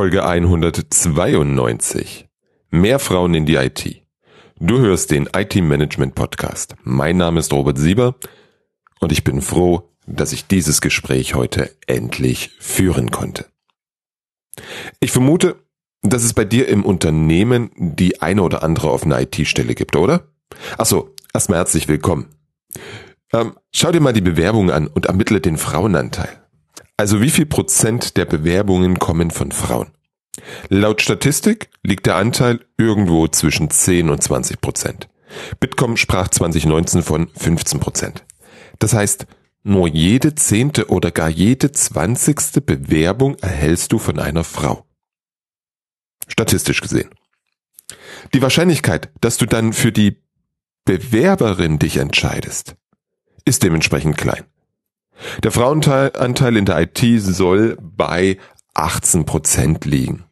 Folge 192. Mehr Frauen in die IT. Du hörst den IT Management Podcast. Mein Name ist Robert Sieber und ich bin froh, dass ich dieses Gespräch heute endlich führen konnte. Ich vermute, dass es bei dir im Unternehmen die eine oder andere offene IT-Stelle gibt, oder? Achso, erstmal herzlich willkommen. Ähm, schau dir mal die Bewerbung an und ermittle den Frauenanteil. Also wie viel Prozent der Bewerbungen kommen von Frauen? Laut Statistik liegt der Anteil irgendwo zwischen 10 und 20 Prozent. Bitkom sprach 2019 von 15 Prozent. Das heißt, nur jede zehnte oder gar jede zwanzigste Bewerbung erhältst du von einer Frau. Statistisch gesehen. Die Wahrscheinlichkeit, dass du dann für die Bewerberin dich entscheidest, ist dementsprechend klein. Der Frauenanteil in der IT soll bei 18 Prozent liegen.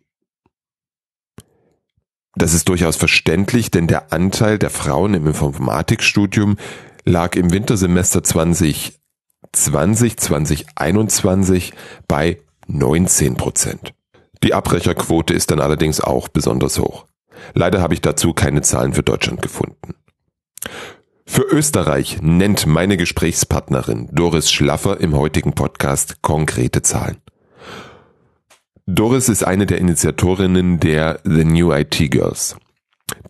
Das ist durchaus verständlich, denn der Anteil der Frauen im Informatikstudium lag im Wintersemester 2020, 2021 bei 19 Prozent. Die Abbrecherquote ist dann allerdings auch besonders hoch. Leider habe ich dazu keine Zahlen für Deutschland gefunden. Für Österreich nennt meine Gesprächspartnerin Doris Schlaffer im heutigen Podcast konkrete Zahlen. Doris ist eine der Initiatorinnen der The New IT Girls.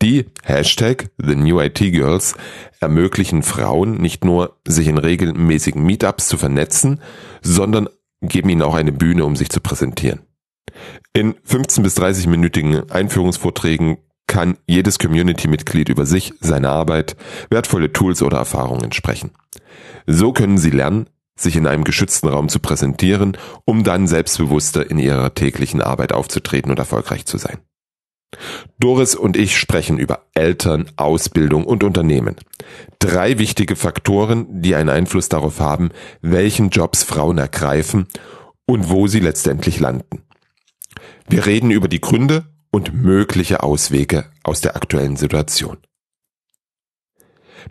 Die Hashtag The New IT Girls ermöglichen Frauen nicht nur, sich in regelmäßigen Meetups zu vernetzen, sondern geben ihnen auch eine Bühne, um sich zu präsentieren. In 15 bis 30-minütigen Einführungsvorträgen kann jedes Community-Mitglied über sich, seine Arbeit, wertvolle Tools oder Erfahrungen sprechen. So können sie lernen, sich in einem geschützten Raum zu präsentieren, um dann selbstbewusster in ihrer täglichen Arbeit aufzutreten und erfolgreich zu sein. Doris und ich sprechen über Eltern, Ausbildung und Unternehmen. Drei wichtige Faktoren, die einen Einfluss darauf haben, welchen Jobs Frauen ergreifen und wo sie letztendlich landen. Wir reden über die Gründe und mögliche Auswege aus der aktuellen Situation.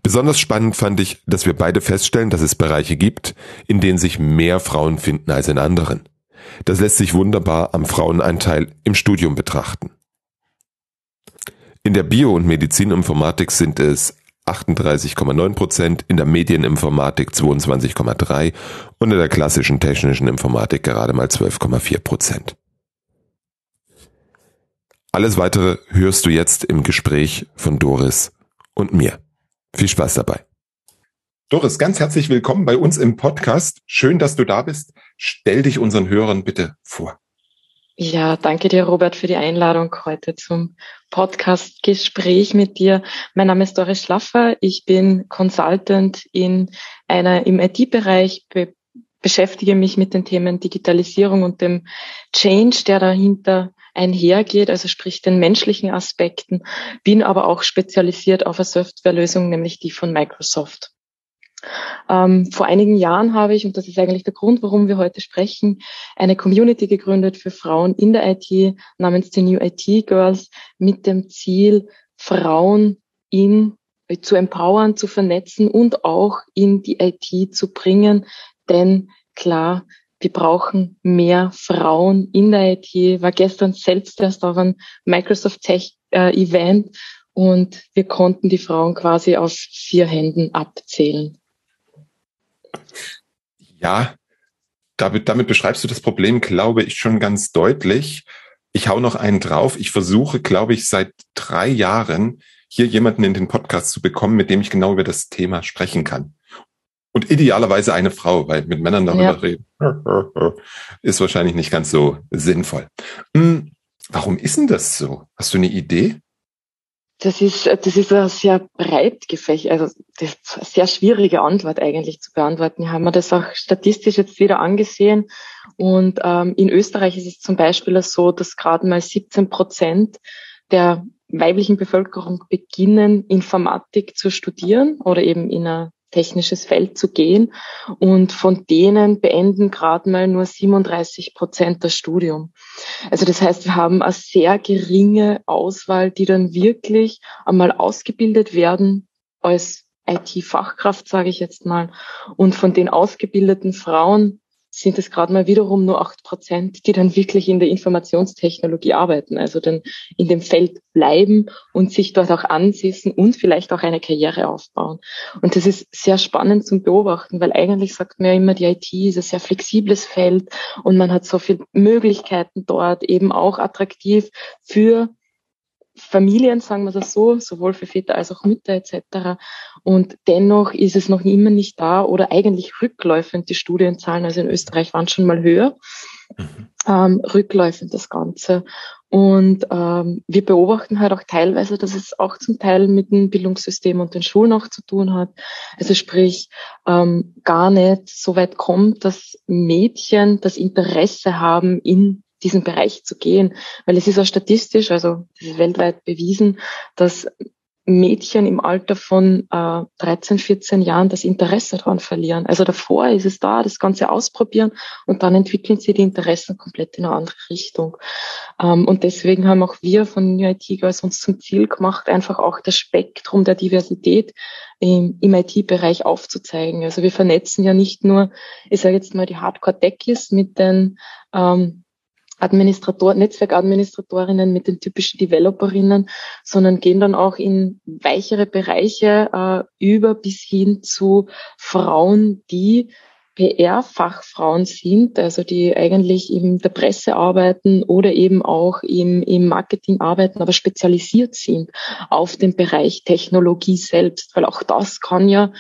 Besonders spannend fand ich, dass wir beide feststellen, dass es Bereiche gibt, in denen sich mehr Frauen finden als in anderen. Das lässt sich wunderbar am Frauenanteil im Studium betrachten. In der Bio- und Medizininformatik sind es 38,9 Prozent, in der Medieninformatik 22,3 und in der klassischen technischen Informatik gerade mal 12,4 Prozent. Alles weitere hörst du jetzt im Gespräch von Doris und mir. Viel Spaß dabei. Doris, ganz herzlich willkommen bei uns im Podcast. Schön, dass du da bist. Stell dich unseren Hörern bitte vor. Ja, danke dir, Robert, für die Einladung heute zum Podcast-Gespräch mit dir. Mein Name ist Doris Schlaffer. Ich bin Consultant in einer, im IT-Bereich, be beschäftige mich mit den Themen Digitalisierung und dem Change, der dahinter einhergeht, also sprich den menschlichen Aspekten, bin aber auch spezialisiert auf eine Softwarelösung, nämlich die von Microsoft. Ähm, vor einigen Jahren habe ich, und das ist eigentlich der Grund, warum wir heute sprechen, eine Community gegründet für Frauen in der IT namens die New IT Girls mit dem Ziel, Frauen in zu empowern, zu vernetzen und auch in die IT zu bringen. Denn klar, wir brauchen mehr Frauen in der IT. War gestern selbst erst auf einem Microsoft Tech äh, Event und wir konnten die Frauen quasi auf vier Händen abzählen. Ja, damit, damit beschreibst du das Problem, glaube ich, schon ganz deutlich. Ich hau noch einen drauf. Ich versuche, glaube ich, seit drei Jahren hier jemanden in den Podcast zu bekommen, mit dem ich genau über das Thema sprechen kann. Und idealerweise eine Frau, weil mit Männern darüber ja. reden ist wahrscheinlich nicht ganz so sinnvoll. Hm, warum ist denn das so? Hast du eine Idee? Das ist, das ist eine sehr breit gefächert, also das ist eine sehr schwierige Antwort eigentlich zu beantworten. Wir haben mir das auch statistisch jetzt wieder angesehen. Und ähm, in Österreich ist es zum Beispiel so, dass gerade mal 17 Prozent der weiblichen Bevölkerung beginnen, Informatik zu studieren oder eben in einer technisches Feld zu gehen. Und von denen beenden gerade mal nur 37 Prozent das Studium. Also das heißt, wir haben eine sehr geringe Auswahl, die dann wirklich einmal ausgebildet werden als IT-Fachkraft, sage ich jetzt mal. Und von den ausgebildeten Frauen sind es gerade mal wiederum nur acht Prozent, die dann wirklich in der Informationstechnologie arbeiten, also dann in dem Feld bleiben und sich dort auch ansießen und vielleicht auch eine Karriere aufbauen. Und das ist sehr spannend zum Beobachten, weil eigentlich sagt man ja immer, die IT ist ein sehr flexibles Feld und man hat so viele Möglichkeiten dort, eben auch attraktiv für Familien, sagen wir das so, sowohl für Väter als auch Mütter etc. Und dennoch ist es noch immer nicht da oder eigentlich rückläufend die Studienzahlen. Also in Österreich waren schon mal höher, mhm. ähm, rückläufend das Ganze. Und ähm, wir beobachten halt auch teilweise, dass es auch zum Teil mit dem Bildungssystem und den Schulen auch zu tun hat. Also sprich, ähm, gar nicht so weit kommt, dass Mädchen das Interesse haben, in diesen Bereich zu gehen, weil es ist auch statistisch, also weltweit bewiesen, dass Mädchen im Alter von äh, 13, 14 Jahren das Interesse daran verlieren. Also davor ist es da, das Ganze ausprobieren und dann entwickeln sie die Interessen komplett in eine andere Richtung. Ähm, und deswegen haben auch wir von New IT Girls uns zum Ziel gemacht, einfach auch das Spektrum der Diversität im, im IT-Bereich aufzuzeigen. Also wir vernetzen ja nicht nur, ich sage jetzt mal, die Hardcore-Techies mit den ähm, Administrator, Netzwerkadministratorinnen mit den typischen Developerinnen, sondern gehen dann auch in weichere Bereiche äh, über bis hin zu Frauen, die PR-Fachfrauen sind, also die eigentlich in der Presse arbeiten oder eben auch im, im Marketing arbeiten, aber spezialisiert sind auf den Bereich Technologie selbst, weil auch das kann ja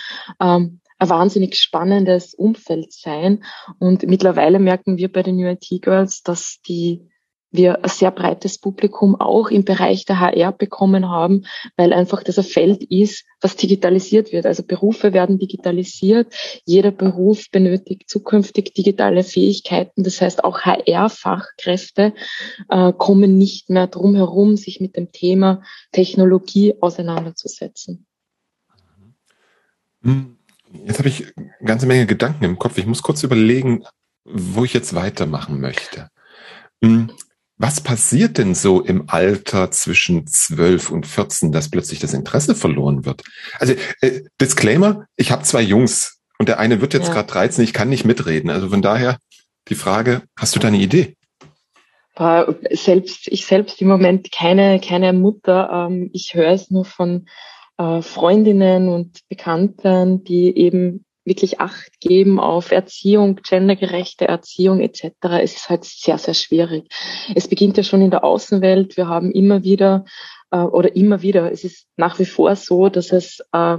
ähm, ein wahnsinnig spannendes Umfeld sein. Und mittlerweile merken wir bei den New IT Girls, dass die wir ein sehr breites Publikum auch im Bereich der HR bekommen haben, weil einfach das ein Feld ist, was digitalisiert wird. Also Berufe werden digitalisiert. Jeder Beruf benötigt zukünftig digitale Fähigkeiten. Das heißt, auch HR-Fachkräfte äh, kommen nicht mehr drum herum, sich mit dem Thema Technologie auseinanderzusetzen. Hm. Jetzt habe ich eine ganze Menge Gedanken im Kopf. Ich muss kurz überlegen, wo ich jetzt weitermachen möchte. Hm, was passiert denn so im Alter zwischen 12 und 14, dass plötzlich das Interesse verloren wird? Also äh, Disclaimer, ich habe zwei Jungs und der eine wird jetzt ja. gerade 13, ich kann nicht mitreden. Also von daher die Frage, hast du da eine Idee? Selbst, ich selbst im Moment keine, keine Mutter. Ähm, ich höre es nur von äh, Freundinnen und Bekannten, die eben wirklich Acht geben auf Erziehung, gendergerechte Erziehung etc. Es ist halt sehr, sehr schwierig. Es beginnt ja schon in der Außenwelt. Wir haben immer wieder äh, oder immer wieder, es ist nach wie vor so, dass es äh,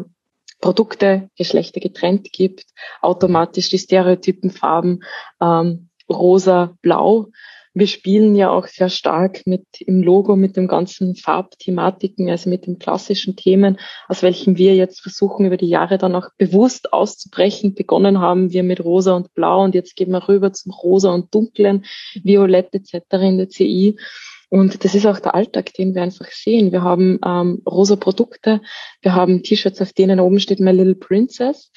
Produkte, Geschlechter getrennt gibt, automatisch die Stereotypen Farben ähm, rosa, blau wir spielen ja auch sehr stark mit im Logo, mit dem ganzen Farbthematiken, also mit den klassischen Themen, aus welchen wir jetzt versuchen, über die Jahre dann auch bewusst auszubrechen. Begonnen haben wir mit Rosa und Blau und jetzt gehen wir rüber zum Rosa und Dunklen, Violett etc. in der CI. Und das ist auch der Alltag, den wir einfach sehen. Wir haben ähm, rosa Produkte, wir haben T-Shirts, auf denen oben steht My Little Princess.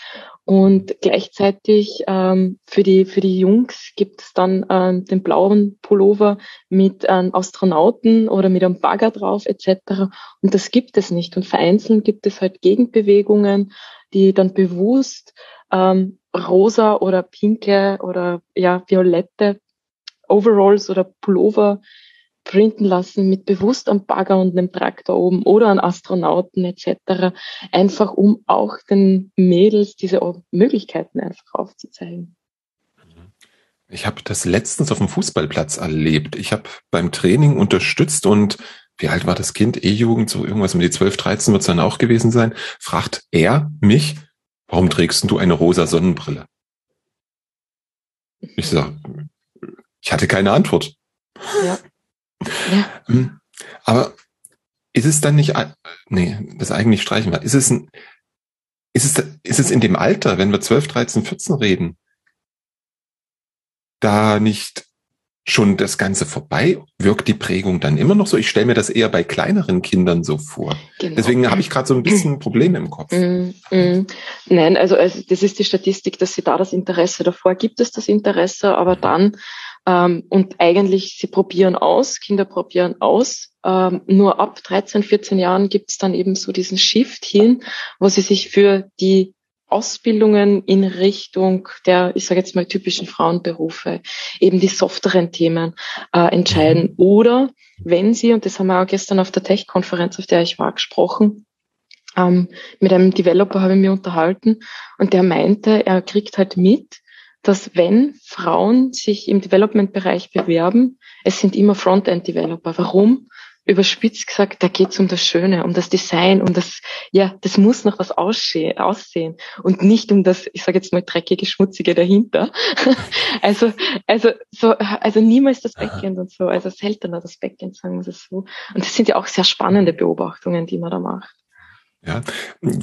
Und gleichzeitig ähm, für die für die Jungs gibt es dann ähm, den blauen Pullover mit einem Astronauten oder mit einem Bagger drauf etc. Und das gibt es nicht. Und vereinzelt gibt es halt Gegenbewegungen, die dann bewusst ähm, rosa oder pinke oder ja violette Overalls oder Pullover printen lassen mit bewusst am Bagger und einem Traktor oben oder an Astronauten etc. Einfach um auch den Mädels diese Möglichkeiten einfach aufzuzeigen. Ich habe das letztens auf dem Fußballplatz erlebt. Ich habe beim Training unterstützt und wie alt war das Kind? E-Jugend, so irgendwas um die 12, 13 wird es dann auch gewesen sein. Fragt er mich, warum trägst du eine rosa Sonnenbrille? Ich sage, ich hatte keine Antwort. Ja. Ja. Hm. Aber ist es dann nicht, nee, das eigentlich streichen wir. Ist es ein, ist es, ist es in dem Alter, wenn wir 12, 13, 14 reden, da nicht schon das Ganze vorbei? Wirkt die Prägung dann immer noch so? Ich stelle mir das eher bei kleineren Kindern so vor. Genau. Deswegen habe ich gerade so ein bisschen Probleme im Kopf. Mm, mm. Nein, also, also das ist die Statistik, dass sie da das Interesse davor gibt es das Interesse, aber dann ähm, und eigentlich, sie probieren aus, Kinder probieren aus. Ähm, nur ab 13, 14 Jahren gibt es dann eben so diesen Shift hin, wo sie sich für die Ausbildungen in Richtung der, ich sage jetzt mal, typischen Frauenberufe, eben die softeren Themen äh, entscheiden. Mhm. Oder wenn sie, und das haben wir auch gestern auf der Tech-Konferenz, auf der ich war, gesprochen, ähm, mit einem Developer habe ich mich unterhalten und der meinte, er kriegt halt mit, dass wenn Frauen sich im Development-Bereich bewerben, es sind immer Frontend-Developer. Warum? Überspitzt gesagt, da geht's um das Schöne, um das Design, um das, ja, das muss noch was aussehen und nicht um das, ich sage jetzt mal dreckige, schmutzige dahinter. also, also so, also niemals das Backend und so, also seltener das Backend, sagen wir es so. Und das sind ja auch sehr spannende Beobachtungen, die man da macht. Ja,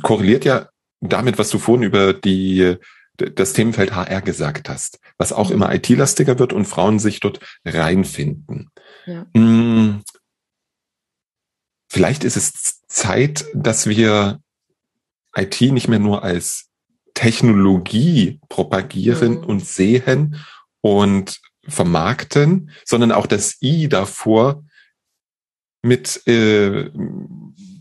korreliert ja damit, was du vorhin über die das Themenfeld HR gesagt hast, was auch immer IT-lastiger wird und Frauen sich dort reinfinden. Ja. Hm, vielleicht ist es Zeit, dass wir IT nicht mehr nur als Technologie propagieren mhm. und sehen und vermarkten, sondern auch das I davor mit, äh,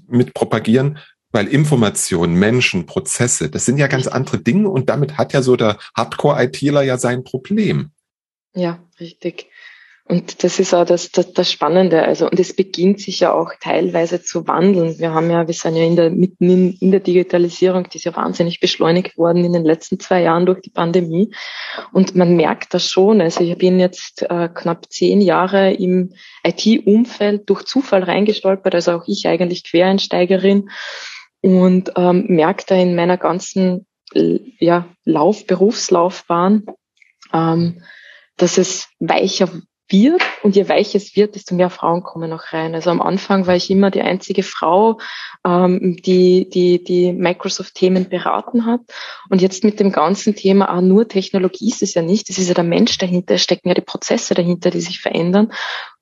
mit propagieren, weil Information, Menschen, Prozesse, das sind ja ganz andere Dinge und damit hat ja so der Hardcore-ITler ja sein Problem. Ja, richtig. Und das ist auch das, das, das Spannende. Also, und es beginnt sich ja auch teilweise zu wandeln. Wir haben ja, wir sind ja in der, mitten in, in der Digitalisierung, die ist ja wahnsinnig beschleunigt worden in den letzten zwei Jahren durch die Pandemie. Und man merkt das schon. Also, ich bin jetzt äh, knapp zehn Jahre im IT-Umfeld durch Zufall reingestolpert, also auch ich eigentlich Quereinsteigerin und ähm, merke da in meiner ganzen ja, Lauf, Berufslaufbahn, ähm, dass es weicher wird und je weicher es wird, desto mehr Frauen kommen auch rein. Also am Anfang war ich immer die einzige Frau, ähm, die die, die Microsoft-Themen beraten hat. Und jetzt mit dem ganzen Thema, ah, nur Technologie ist es ja nicht, es ist ja der Mensch dahinter, es stecken ja die Prozesse dahinter, die sich verändern,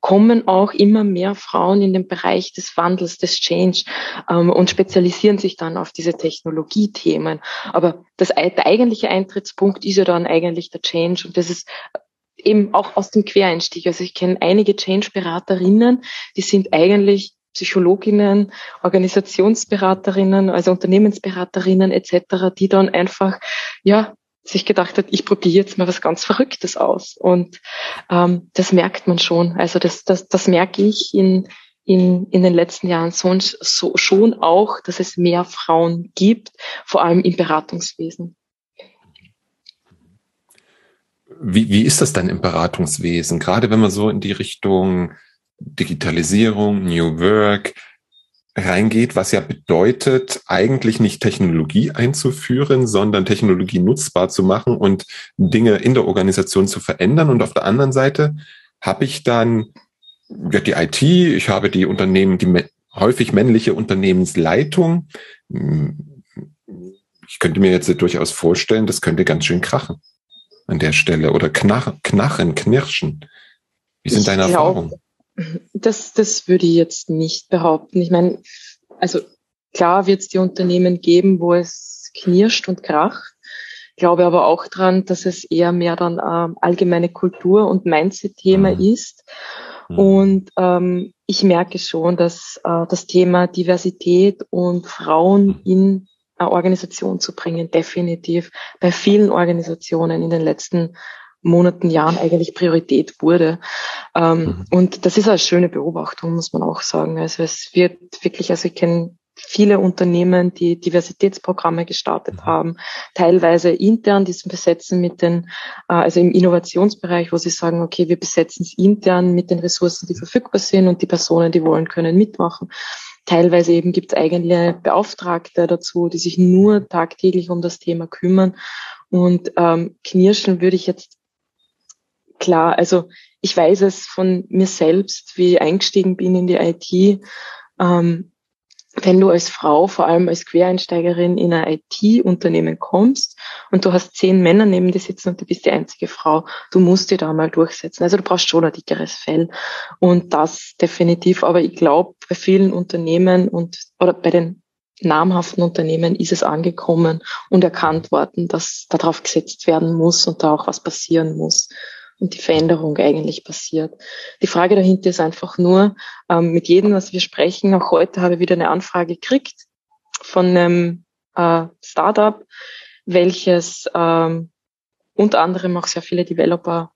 kommen auch immer mehr Frauen in den Bereich des Wandels, des Change ähm, und spezialisieren sich dann auf diese Technologiethemen. Aber das, der eigentliche Eintrittspunkt ist ja dann eigentlich der Change und das ist eben auch aus dem Quereinstieg. Also ich kenne einige Change-Beraterinnen, die sind eigentlich Psychologinnen, Organisationsberaterinnen, also Unternehmensberaterinnen etc., die dann einfach ja sich gedacht hat, ich probiere jetzt mal was ganz Verrücktes aus. Und ähm, das merkt man schon. Also das, das, das merke ich in, in, in den letzten Jahren so, so schon auch, dass es mehr Frauen gibt, vor allem im Beratungswesen. Wie, wie ist das dann im Beratungswesen? Gerade wenn man so in die Richtung Digitalisierung, New Work reingeht, was ja bedeutet, eigentlich nicht Technologie einzuführen, sondern Technologie nutzbar zu machen und Dinge in der Organisation zu verändern. Und auf der anderen Seite habe ich dann ja, die IT, ich habe die Unternehmen, die häufig männliche Unternehmensleitung. Ich könnte mir jetzt durchaus vorstellen, das könnte ganz schön krachen an der Stelle oder knach, knachen, knirschen? Wie sind ich deine glaub, Erfahrungen? Das, das würde ich jetzt nicht behaupten. Ich meine, also klar wird es die Unternehmen geben, wo es knirscht und kracht. Ich glaube aber auch dran, dass es eher mehr dann ähm, allgemeine Kultur und Mindset-Thema mhm. ist. Mhm. Und ähm, ich merke schon, dass äh, das Thema Diversität und Frauen mhm. in Organisation zu bringen, definitiv bei vielen Organisationen in den letzten Monaten, Jahren eigentlich Priorität wurde. Ähm, mhm. Und das ist eine schöne Beobachtung, muss man auch sagen. Also es wird wirklich, also ich kenne viele Unternehmen, die Diversitätsprogramme gestartet mhm. haben, teilweise intern diesen besetzen mit den, äh, also im Innovationsbereich, wo sie sagen, okay, wir besetzen es intern mit den Ressourcen, die verfügbar sind und die Personen, die wollen, können mitmachen. Teilweise eben gibt es eigene Beauftragte dazu, die sich nur tagtäglich um das Thema kümmern. Und ähm, knirschen würde ich jetzt klar, also ich weiß es von mir selbst, wie ich eingestiegen bin in die IT. Ähm, wenn du als Frau, vor allem als Quereinsteigerin in ein IT-Unternehmen kommst und du hast zehn Männer neben dir sitzen und du bist die einzige Frau, du musst dich da mal durchsetzen. Also du brauchst schon ein dickeres Fell. Und das definitiv. Aber ich glaube, bei vielen Unternehmen und oder bei den namhaften Unternehmen ist es angekommen und erkannt worden, dass darauf gesetzt werden muss und da auch was passieren muss und die Veränderung eigentlich passiert. Die Frage dahinter ist einfach nur, ähm, mit jedem, was wir sprechen, auch heute habe ich wieder eine Anfrage gekriegt von einem äh, Startup, welches ähm, unter anderem auch sehr viele Developer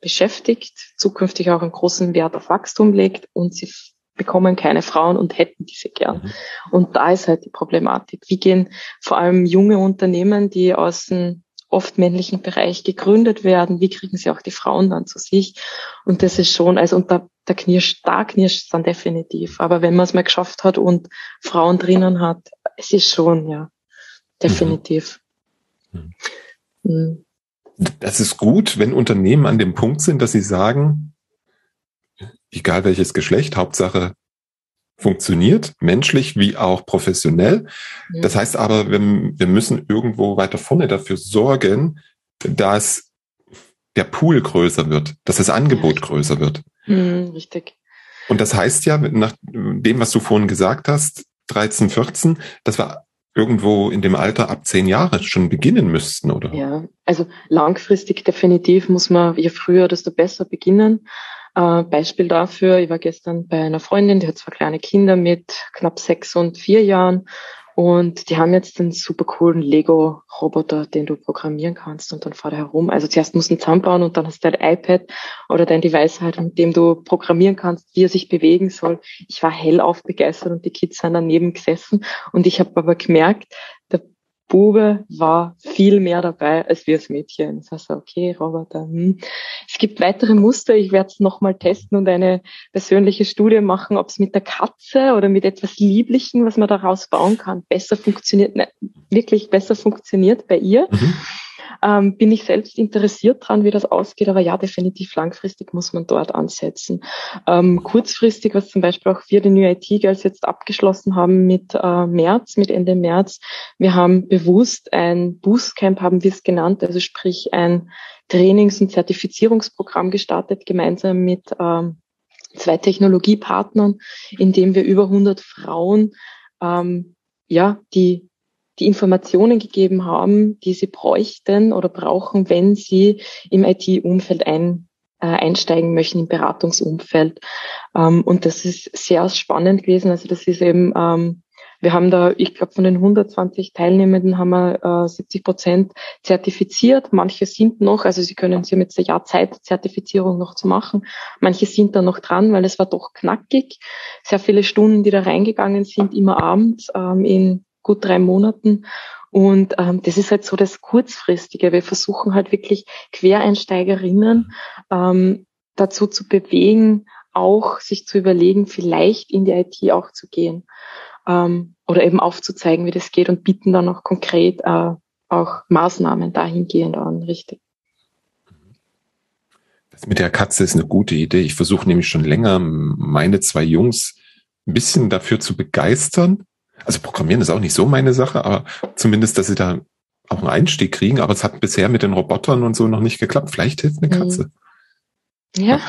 beschäftigt, zukünftig auch einen großen Wert auf Wachstum legt und sie bekommen keine Frauen und hätten diese gern. Mhm. Und da ist halt die Problematik. Wie gehen vor allem junge Unternehmen, die aus dem oft männlichen Bereich gegründet werden, wie kriegen sie auch die Frauen dann zu sich? Und das ist schon, also und da, da knirscht, da knirscht es dann definitiv. Aber wenn man es mal geschafft hat und Frauen drinnen hat, es ist schon, ja, definitiv. Mhm. Mhm. Das ist gut, wenn Unternehmen an dem Punkt sind, dass sie sagen, egal welches Geschlecht, Hauptsache funktioniert, menschlich wie auch professionell. Ja. Das heißt aber, wir, wir müssen irgendwo weiter vorne dafür sorgen, dass der Pool größer wird, dass das Angebot ja. größer wird. Mhm, richtig. Und das heißt ja, nach dem, was du vorhin gesagt hast, 13, 14, dass wir irgendwo in dem Alter ab zehn Jahre schon beginnen müssten, oder? Ja, also langfristig definitiv muss man, je früher, desto besser beginnen. Äh, Beispiel dafür, ich war gestern bei einer Freundin, die hat zwei kleine Kinder mit knapp sechs und vier Jahren und die haben jetzt einen super coolen Lego-Roboter, den du programmieren kannst und dann fahrt er herum. Also zuerst musst du ihn zusammenbauen und dann hast du dein iPad oder dein Device halt, mit dem du programmieren kannst, wie er sich bewegen soll. Ich war hellauf begeistert und die Kids sind daneben gesessen und ich habe aber gemerkt, der Bube war viel mehr dabei als wir als Mädchen. Das heißt, okay, Roboter. Hm. Es gibt weitere Muster. Ich werde es nochmal testen und eine persönliche Studie machen, ob es mit der Katze oder mit etwas Lieblichen, was man daraus bauen kann, besser funktioniert, ne, wirklich besser funktioniert bei ihr. Mhm ähm, bin ich selbst interessiert dran, wie das ausgeht. Aber ja, definitiv langfristig muss man dort ansetzen. Ähm, kurzfristig, was zum Beispiel auch wir, die New IT Girls, jetzt abgeschlossen haben mit äh, März, mit Ende März. Wir haben bewusst ein Boostcamp, haben wir es genannt, also sprich ein Trainings- und Zertifizierungsprogramm gestartet, gemeinsam mit ähm, zwei Technologiepartnern, in dem wir über 100 Frauen ähm, ja, die die Informationen gegeben haben, die sie bräuchten oder brauchen, wenn sie im IT-Umfeld ein, äh, einsteigen möchten, im Beratungsumfeld. Ähm, und das ist sehr spannend gewesen. Also das ist eben, ähm, wir haben da, ich glaube, von den 120 Teilnehmenden haben wir äh, 70 Prozent zertifiziert. Manche sind noch, also sie können, sie haben jetzt ein Jahr Zeit, Zertifizierung noch zu machen. Manche sind da noch dran, weil es war doch knackig. Sehr viele Stunden, die da reingegangen sind, immer abends ähm, in gut drei Monaten. Und ähm, das ist halt so das Kurzfristige. Wir versuchen halt wirklich Quereinsteigerinnen ähm, dazu zu bewegen, auch sich zu überlegen, vielleicht in die IT auch zu gehen ähm, oder eben aufzuzeigen, wie das geht und bieten dann auch konkret äh, auch Maßnahmen dahingehend an, richtig. Das mit der Katze ist eine gute Idee. Ich versuche nämlich schon länger, meine zwei Jungs ein bisschen dafür zu begeistern, also Programmieren ist auch nicht so meine Sache, aber zumindest, dass sie da auch einen Einstieg kriegen. Aber es hat bisher mit den Robotern und so noch nicht geklappt. Vielleicht hilft eine Katze. Ja.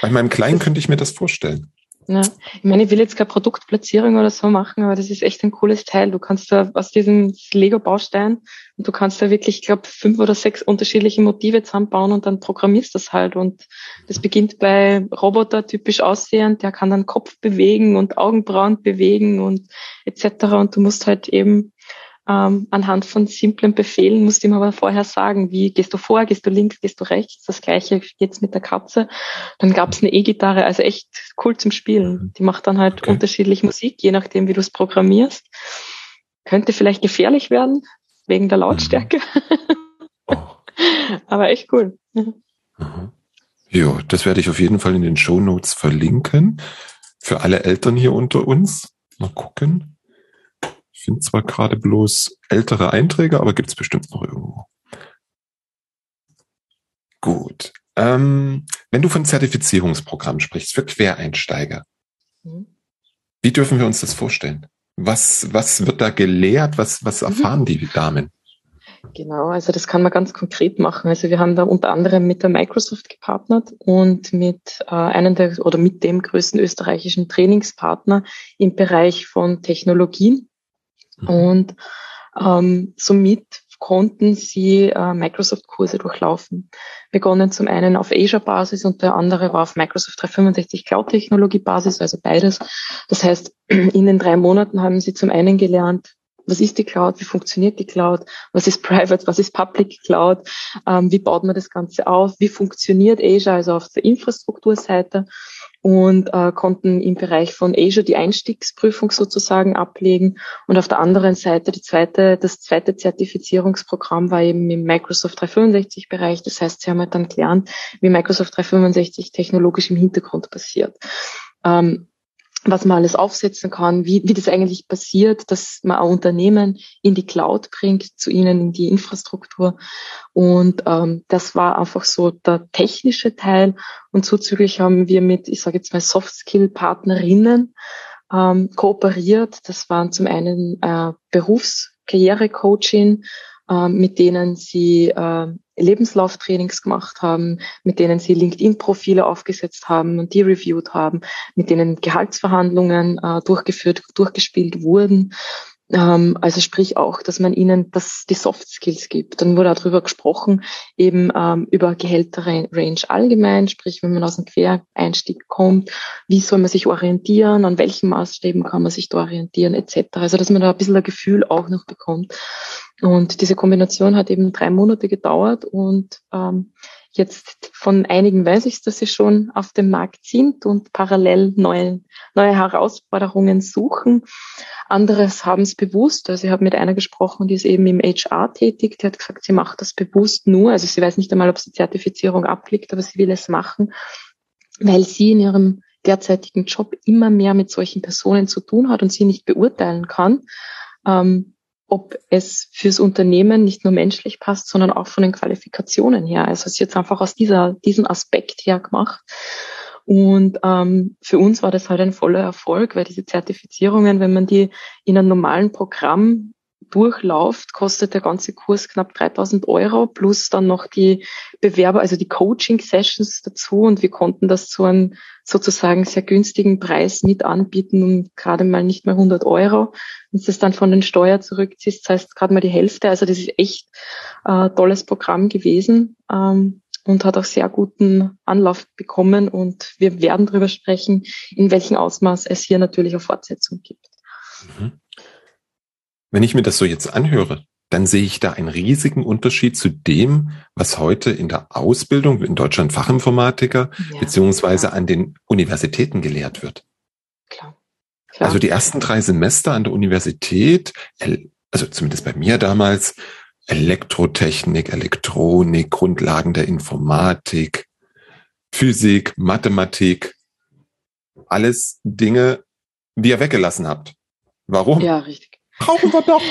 Bei meinem Kleinen könnte ich mir das vorstellen. Ja. Ich meine, ich will jetzt keine Produktplatzierung oder so machen, aber das ist echt ein cooles Teil. Du kannst da aus diesem Lego-Baustein und du kannst da wirklich, ich glaube, fünf oder sechs unterschiedliche Motive zusammenbauen und dann programmierst das halt. Und das beginnt bei Roboter typisch aussehend, der kann dann Kopf bewegen und Augenbrauen bewegen und etc. Und du musst halt eben ähm, anhand von simplen Befehlen musst du ihm aber vorher sagen, wie gehst du vor, gehst du links, gehst du rechts. Das gleiche jetzt mit der Katze. Dann gab es eine E-Gitarre, also echt cool zum Spielen. Mhm. Die macht dann halt okay. unterschiedlich Musik, je nachdem, wie du es programmierst. Könnte vielleicht gefährlich werden, wegen der Lautstärke. Mhm. Oh. aber echt cool. Mhm. Ja, das werde ich auf jeden Fall in den Show Notes verlinken. Für alle Eltern hier unter uns. Mal gucken. Ich finde zwar gerade bloß ältere Einträge, aber gibt es bestimmt noch irgendwo. Gut. Ähm, wenn du von Zertifizierungsprogramm sprichst für Quereinsteiger, mhm. wie dürfen wir uns das vorstellen? Was, was wird da gelehrt? Was, was mhm. erfahren mhm. die Damen? Genau, also das kann man ganz konkret machen. Also wir haben da unter anderem mit der Microsoft gepartnert und mit äh, einem der oder mit dem größten österreichischen Trainingspartner im Bereich von Technologien. Mhm. Und ähm, somit konnten sie äh, Microsoft-Kurse durchlaufen. Begonnen zum einen auf Azure-Basis und der andere war auf Microsoft 365 Cloud-Technologie-Basis, also beides. Das heißt, in den drei Monaten haben sie zum einen gelernt, was ist die Cloud, wie funktioniert die Cloud, was ist Private, was ist Public Cloud, ähm, wie baut man das Ganze auf, wie funktioniert Azure, also auf der Infrastrukturseite und äh, konnten im Bereich von Azure die Einstiegsprüfung sozusagen ablegen. Und auf der anderen Seite die zweite, das zweite Zertifizierungsprogramm war eben im Microsoft 365 Bereich. Das heißt, sie haben halt dann gelernt, wie Microsoft 365 technologisch im Hintergrund passiert. Ähm, was man alles aufsetzen kann, wie, wie das eigentlich passiert, dass man ein Unternehmen in die Cloud bringt, zu ihnen in die Infrastruktur. Und ähm, das war einfach so der technische Teil. Und zuzüglich haben wir mit, ich sage jetzt mal, Soft-Skill-Partnerinnen ähm, kooperiert. Das waren zum einen äh, Berufskarriere-Coaching, äh, mit denen sie äh, Lebenslauftrainings gemacht haben, mit denen sie LinkedIn-Profile aufgesetzt haben und die reviewed haben, mit denen Gehaltsverhandlungen äh, durchgeführt, durchgespielt wurden. Ähm, also sprich auch, dass man ihnen das, die Soft Skills gibt. Dann wurde darüber gesprochen, eben ähm, über Gehälterrange allgemein, sprich wenn man aus dem Quereinstieg kommt, wie soll man sich orientieren, an welchen Maßstäben kann man sich da orientieren, etc. Also dass man da ein bisschen ein Gefühl auch noch bekommt. Und diese Kombination hat eben drei Monate gedauert und ähm, jetzt von einigen weiß ich, dass sie schon auf dem Markt sind und parallel neue, neue Herausforderungen suchen. Anderes haben es bewusst. Also ich habe mit einer gesprochen, die ist eben im HR tätig. Die hat gesagt, sie macht das bewusst nur. Also sie weiß nicht einmal, ob sie Zertifizierung abliegt, aber sie will es machen, weil sie in ihrem derzeitigen Job immer mehr mit solchen Personen zu tun hat und sie nicht beurteilen kann. Ähm, ob es fürs Unternehmen nicht nur menschlich passt, sondern auch von den Qualifikationen her. Also es ist jetzt einfach aus dieser, diesem Aspekt her gemacht. Und ähm, für uns war das halt ein voller Erfolg, weil diese Zertifizierungen, wenn man die in einem normalen Programm durchläuft, kostet der ganze Kurs knapp 3000 Euro plus dann noch die Bewerber, also die Coaching-Sessions dazu und wir konnten das zu einem sozusagen sehr günstigen Preis mit anbieten um gerade mal nicht mal 100 Euro. Wenn du das dann von den Steuer zurückziehst, das heißt gerade mal die Hälfte. Also das ist echt äh, tolles Programm gewesen. Ähm, und hat auch sehr guten Anlauf bekommen. Und wir werden darüber sprechen, in welchem Ausmaß es hier natürlich eine Fortsetzung gibt. Mhm. Wenn ich mir das so jetzt anhöre, dann sehe ich da einen riesigen Unterschied zu dem, was heute in der Ausbildung in Deutschland Fachinformatiker ja, beziehungsweise klar. an den Universitäten gelehrt wird. Klar. klar. Also die ersten drei Semester an der Universität, also zumindest bei mir damals, Elektrotechnik, Elektronik, Grundlagen der Informatik, Physik, Mathematik, alles Dinge, die ihr weggelassen habt. Warum? Ja, richtig brauchen wir doch.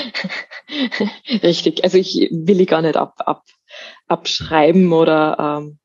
Richtig, also ich will ich gar nicht ab, ab, abschreiben oder ähm,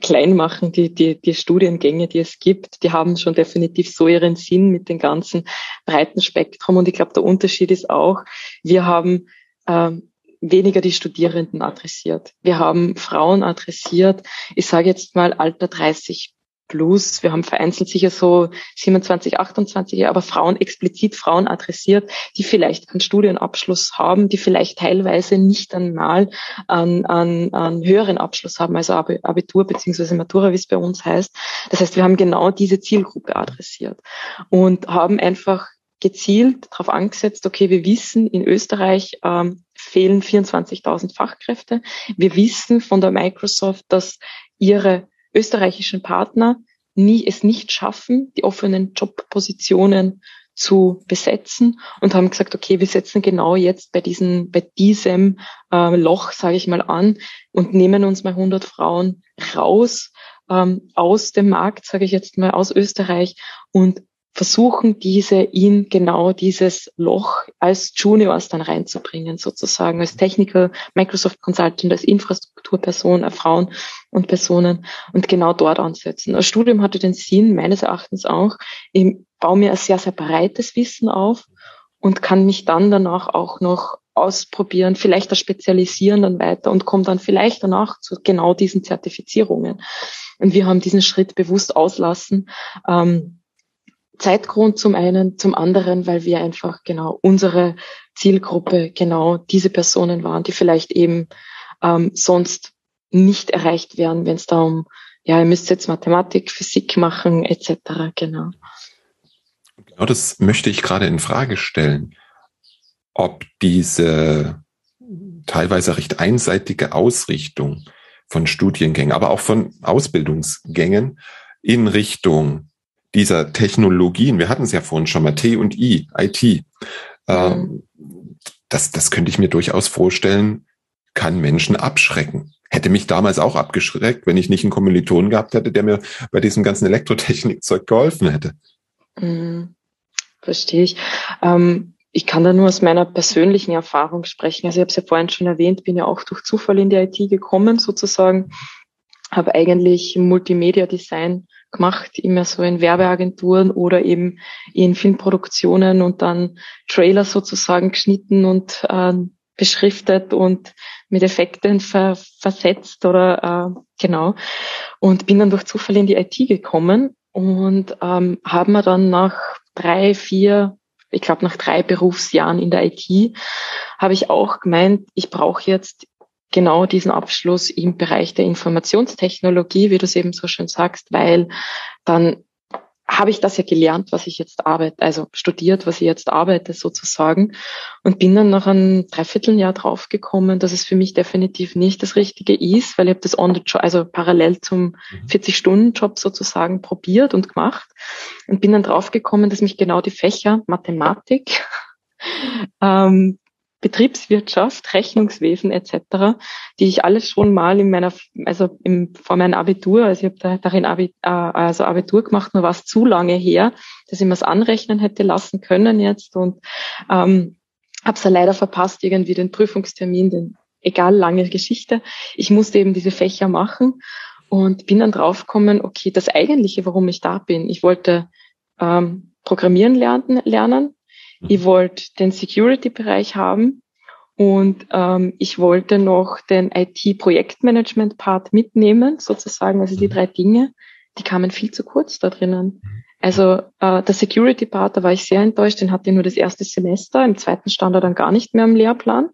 klein machen, die, die, die Studiengänge, die es gibt, die haben schon definitiv so ihren Sinn mit dem ganzen breiten Spektrum. Und ich glaube, der Unterschied ist auch, wir haben ähm, weniger die Studierenden adressiert. Wir haben Frauen adressiert, ich sage jetzt mal Alter 30 plus. Wir haben vereinzelt sicher so 27, 28, aber Frauen, explizit Frauen adressiert, die vielleicht keinen Studienabschluss haben, die vielleicht teilweise nicht einmal einen, einen, einen höheren Abschluss haben, also Abitur beziehungsweise Matura, wie es bei uns heißt. Das heißt, wir haben genau diese Zielgruppe adressiert und haben einfach gezielt darauf angesetzt, okay, wir wissen, in Österreich ähm, fehlen 24.000 Fachkräfte. Wir wissen von der Microsoft, dass ihre österreichischen Partner nie, es nicht schaffen, die offenen Jobpositionen zu besetzen und haben gesagt, okay, wir setzen genau jetzt bei diesem, bei diesem äh, Loch, sage ich mal, an und nehmen uns mal 100 Frauen raus ähm, aus dem Markt, sage ich jetzt mal, aus Österreich und versuchen, diese in genau dieses Loch als Juniors dann reinzubringen, sozusagen als Technical, Microsoft Consultant, als Infrastrukturperson, als Frauen und Personen und genau dort ansetzen. Das Studium hatte den Sinn, meines Erachtens auch, ich baue mir ein sehr, sehr breites Wissen auf und kann mich dann danach auch noch ausprobieren, vielleicht das Spezialisieren dann weiter und komme dann vielleicht danach zu genau diesen Zertifizierungen. Und wir haben diesen Schritt bewusst auslassen. Ähm, Zeitgrund zum einen, zum anderen, weil wir einfach genau unsere Zielgruppe genau diese Personen waren, die vielleicht eben ähm, sonst nicht erreicht wären, wenn es da um, ja, ihr müsst jetzt Mathematik, Physik machen, etc. Genau. Genau das möchte ich gerade in Frage stellen. ob diese teilweise recht einseitige Ausrichtung von Studiengängen, aber auch von Ausbildungsgängen in Richtung dieser Technologien, wir hatten es ja vorhin schon mal, T und I, IT, mhm. ähm, das, das könnte ich mir durchaus vorstellen, kann Menschen abschrecken. Hätte mich damals auch abgeschreckt, wenn ich nicht einen Kommilitonen gehabt hätte, der mir bei diesem ganzen Elektrotechnikzeug geholfen hätte. Mhm. Verstehe ich. Ähm, ich kann da nur aus meiner persönlichen Erfahrung sprechen. Also ich habe es ja vorhin schon erwähnt, bin ja auch durch Zufall in die IT gekommen sozusagen, habe eigentlich Multimedia Design gemacht, immer so in Werbeagenturen oder eben in Filmproduktionen und dann Trailer sozusagen geschnitten und äh, beschriftet und mit Effekten ver versetzt oder äh, genau. Und bin dann durch Zufall in die IT gekommen und ähm, haben wir dann nach drei, vier, ich glaube nach drei Berufsjahren in der IT, habe ich auch gemeint, ich brauche jetzt genau diesen Abschluss im Bereich der Informationstechnologie, wie du es eben so schön sagst, weil dann habe ich das ja gelernt, was ich jetzt arbeite, also studiert, was ich jetzt arbeite sozusagen und bin dann nach einem Dreivierteljahr draufgekommen, dass es für mich definitiv nicht das Richtige ist, weil ich habe das on the job, also parallel zum 40-Stunden-Job mhm. sozusagen probiert und gemacht und bin dann draufgekommen, dass mich genau die Fächer Mathematik, ähm, Betriebswirtschaft, Rechnungswesen etc., die ich alles schon mal in meiner, also im, vor meinem Abitur, also ich habe da, darin Abi, äh, also Abitur gemacht, nur war es zu lange her, dass ich mir es anrechnen hätte lassen können jetzt und ähm, habe es ja leider verpasst, irgendwie den Prüfungstermin, den egal lange Geschichte. Ich musste eben diese Fächer machen und bin dann draufgekommen, okay, das eigentliche, warum ich da bin, ich wollte ähm, Programmieren lernen, lernen ich wollte den Security-Bereich haben und ähm, ich wollte noch den IT-Projektmanagement-Part mitnehmen, sozusagen. Also die mhm. drei Dinge, die kamen viel zu kurz da drinnen. Also äh, der Security-Part, da war ich sehr enttäuscht, den hatte ich nur das erste Semester, im zweiten stand er dann gar nicht mehr im Lehrplan.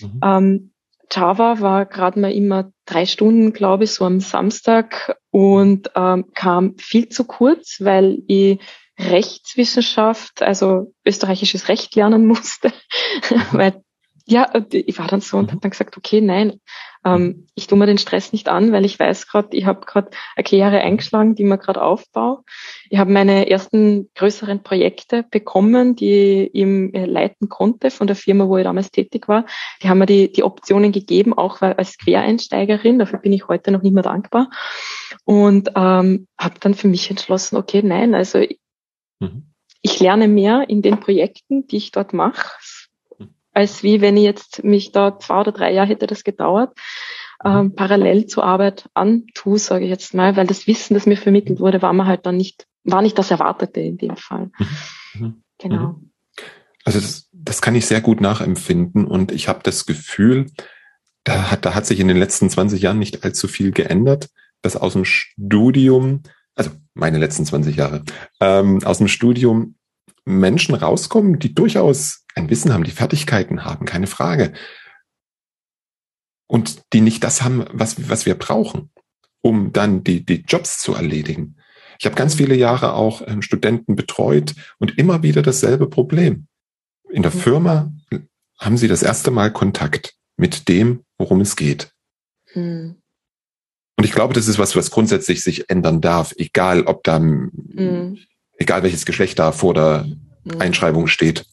Mhm. Ähm, Java war gerade mal immer drei Stunden, glaube ich, so am Samstag und ähm, kam viel zu kurz, weil ich Rechtswissenschaft, also österreichisches Recht lernen musste, weil ja, ich war dann so und mhm. habe dann gesagt, okay, nein, ähm, ich tue mir den Stress nicht an, weil ich weiß gerade, ich habe gerade eine Karriere eingeschlagen, die mir gerade aufbaue. Ich habe meine ersten größeren Projekte bekommen, die ich ihm leiten konnte von der Firma, wo ich damals tätig war. Die haben mir die, die Optionen gegeben, auch als Quereinsteigerin. Dafür bin ich heute noch nicht mehr dankbar. Und ähm, habe dann für mich entschlossen, okay, nein, also Mhm. Ich lerne mehr in den Projekten, die ich dort mache, als wie wenn ich jetzt mich da zwei oder drei Jahre hätte das gedauert, mhm. ähm, parallel zur Arbeit antue, sage ich jetzt mal, weil das Wissen, das mir vermittelt wurde, war mir halt dann nicht, war nicht das Erwartete in dem Fall. Mhm. mhm. Genau. Also das, das kann ich sehr gut nachempfinden und ich habe das Gefühl, da hat, da hat sich in den letzten 20 Jahren nicht allzu viel geändert, dass aus dem Studium also meine letzten 20 Jahre, ähm, aus dem Studium Menschen rauskommen, die durchaus ein Wissen haben, die Fertigkeiten haben, keine Frage. Und die nicht das haben, was, was wir brauchen, um dann die, die Jobs zu erledigen. Ich habe ganz viele Jahre auch ähm, Studenten betreut und immer wieder dasselbe Problem. In der mhm. Firma haben sie das erste Mal Kontakt mit dem, worum es geht. Hm. Und ich glaube, das ist was, was grundsätzlich sich ändern darf, egal ob da, mhm. egal welches Geschlecht da vor der mhm. Einschreibung steht,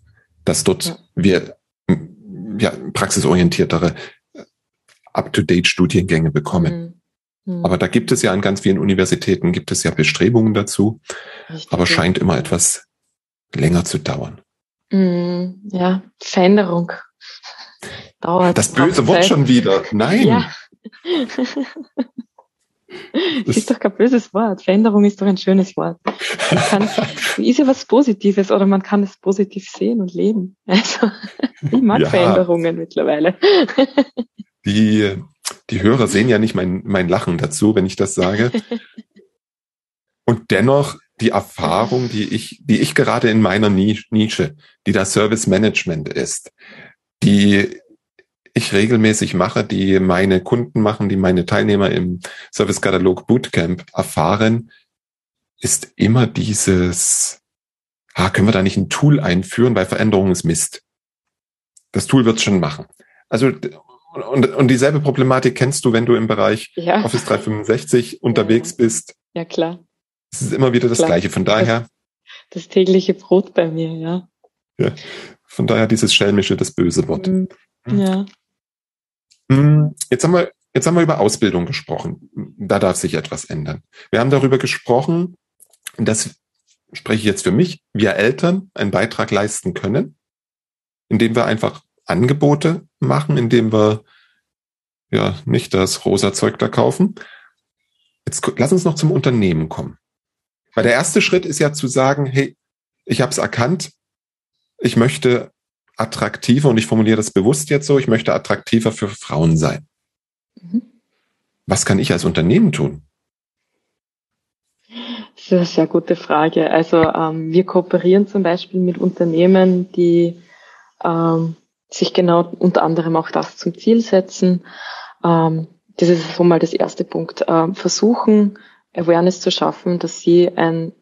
dass dort ja. wir ja, praxisorientiertere, up-to-date Studiengänge bekommen. Mhm. Aber da gibt es ja an ganz vielen Universitäten, gibt es ja Bestrebungen dazu, Richtig. aber scheint immer etwas länger zu dauern. Mhm. Ja, Veränderung dauert. Das böse Wort schon wieder. Nein. Ja. Das ist doch kein böses Wort. Veränderung ist doch ein schönes Wort. Man kann, ist ja was Positives oder man kann es positiv sehen und leben. Also, ich mag ja. Veränderungen mittlerweile. Die, die Hörer sehen ja nicht mein, mein Lachen dazu, wenn ich das sage. Und dennoch die Erfahrung, die ich, die ich gerade in meiner Nische, die das Service Management ist, die ich regelmäßig mache, die meine Kunden machen, die meine Teilnehmer im Service Katalog Bootcamp erfahren, ist immer dieses, ah, können wir da nicht ein Tool einführen, weil Veränderung ist Mist. das Tool wird es schon machen. Also und, und dieselbe Problematik kennst du, wenn du im Bereich ja. Office 365 unterwegs ja. bist. Ja, klar. Es ist immer wieder das klar. Gleiche. Von daher. Das, das, tägliche Brot bei mir, ja. Ja. Von daher dieses schelmische, das böse Wort. Mhm. Hm. Ja. Hm, jetzt haben wir, jetzt haben wir über Ausbildung gesprochen. Da darf sich etwas ändern. Wir haben darüber gesprochen, dass, spreche ich jetzt für mich, wir Eltern einen Beitrag leisten können, indem wir einfach Angebote machen, indem wir ja nicht das rosa Zeug da kaufen. Jetzt lass uns noch zum Unternehmen kommen. Weil der erste Schritt ist ja zu sagen, hey, ich habe es erkannt, ich möchte attraktiver, und ich formuliere das bewusst jetzt so, ich möchte attraktiver für Frauen sein. Mhm. Was kann ich als Unternehmen tun? Das ist eine sehr gute Frage. Also ähm, wir kooperieren zum Beispiel mit Unternehmen, die ähm, sich genau unter anderem auch das zum Ziel setzen. Ähm, das ist schon mal das erste Punkt. Ähm, versuchen, Awareness zu schaffen, dass sie ein,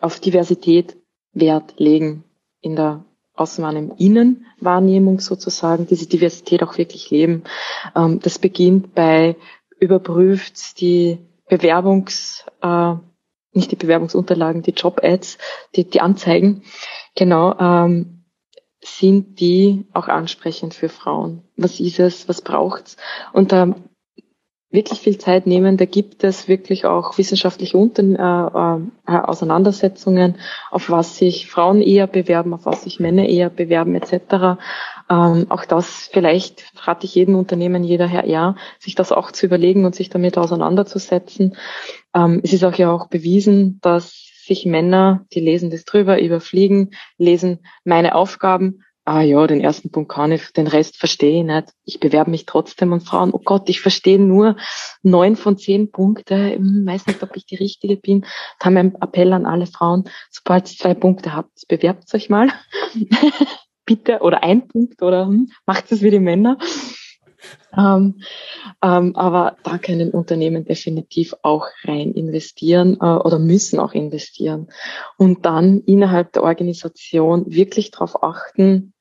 auf Diversität Wert legen in der Außenwahrnehmung, Innenwahrnehmung sozusagen, diese Diversität auch wirklich leben. Ähm, das beginnt bei überprüft die Bewerbungs, äh, nicht die Bewerbungsunterlagen, die Job-Ads, die, die Anzeigen, genau, ähm, sind die auch ansprechend für Frauen? Was ist es? Was braucht's? Und da wirklich viel Zeit nehmen, da gibt es wirklich auch wissenschaftliche Unter äh, äh, Auseinandersetzungen, auf was sich Frauen eher bewerben, auf was sich Männer eher bewerben etc. Ähm, auch das vielleicht rate ich jedem Unternehmen, jeder HR, sich das auch zu überlegen und sich damit auseinanderzusetzen. Ähm, es ist auch ja auch bewiesen, dass sich Männer, die lesen das drüber, überfliegen, lesen meine Aufgaben. Ah ja, den ersten Punkt kann ich, den Rest verstehe ich nicht. Ich bewerbe mich trotzdem und Frauen, oh Gott, ich verstehe nur neun von zehn Punkte. Ich weiß nicht, ob ich die Richtige bin. Da einen Appell an alle Frauen, sobald ihr zwei Punkte habt, bewerbt euch mal. Bitte, oder ein Punkt, oder hm, macht es wie die Männer. Ähm, ähm, aber da können Unternehmen definitiv auch rein investieren äh, oder müssen auch investieren und dann innerhalb der Organisation wirklich darauf achten,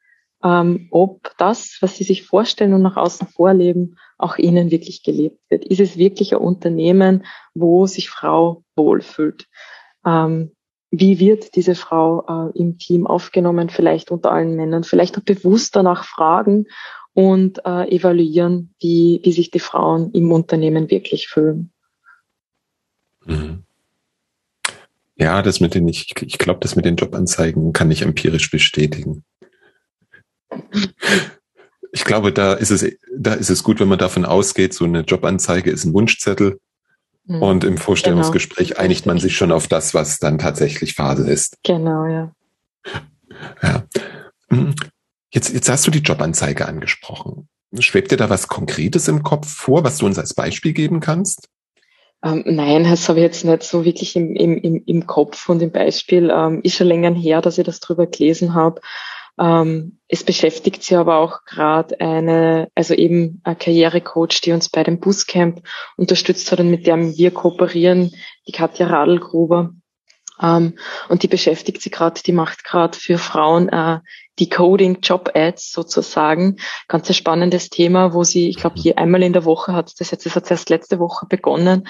ähm, ob das, was sie sich vorstellen und nach außen vorleben, auch ihnen wirklich gelebt wird. Ist es wirklich ein Unternehmen, wo sich Frau wohlfühlt? Ähm, wie wird diese Frau äh, im Team aufgenommen, vielleicht unter allen Männern, vielleicht auch bewusst danach fragen und äh, evaluieren, wie, wie sich die Frauen im Unternehmen wirklich fühlen. Mhm. Ja, das mit den, ich, ich glaube, das mit den Jobanzeigen kann ich empirisch bestätigen. Ich glaube, da ist es, da ist es gut, wenn man davon ausgeht, so eine Jobanzeige ist ein Wunschzettel. Mhm. Und im Vorstellungsgespräch genau. einigt man sich schon auf das, was dann tatsächlich Phase ist. Genau, ja. Ja. Mhm. Jetzt, jetzt hast du die Jobanzeige angesprochen. Schwebt dir da was Konkretes im Kopf vor, was du uns als Beispiel geben kannst? Ähm, nein, das habe ich jetzt nicht so wirklich im, im, im Kopf und im Beispiel. Ähm, ist schon länger her, dass ich das drüber gelesen habe. Ähm, es beschäftigt sie aber auch gerade eine, also eben eine Karrierecoach, die uns bei dem Buscamp unterstützt hat und mit der wir kooperieren, die Katja Radlgruber. Ähm, und die beschäftigt sie gerade, die macht gerade für Frauen äh, Decoding Job Ads sozusagen. Ganz ein spannendes Thema, wo sie, ich glaube, je einmal in der Woche hat das jetzt, das hat erst letzte Woche begonnen,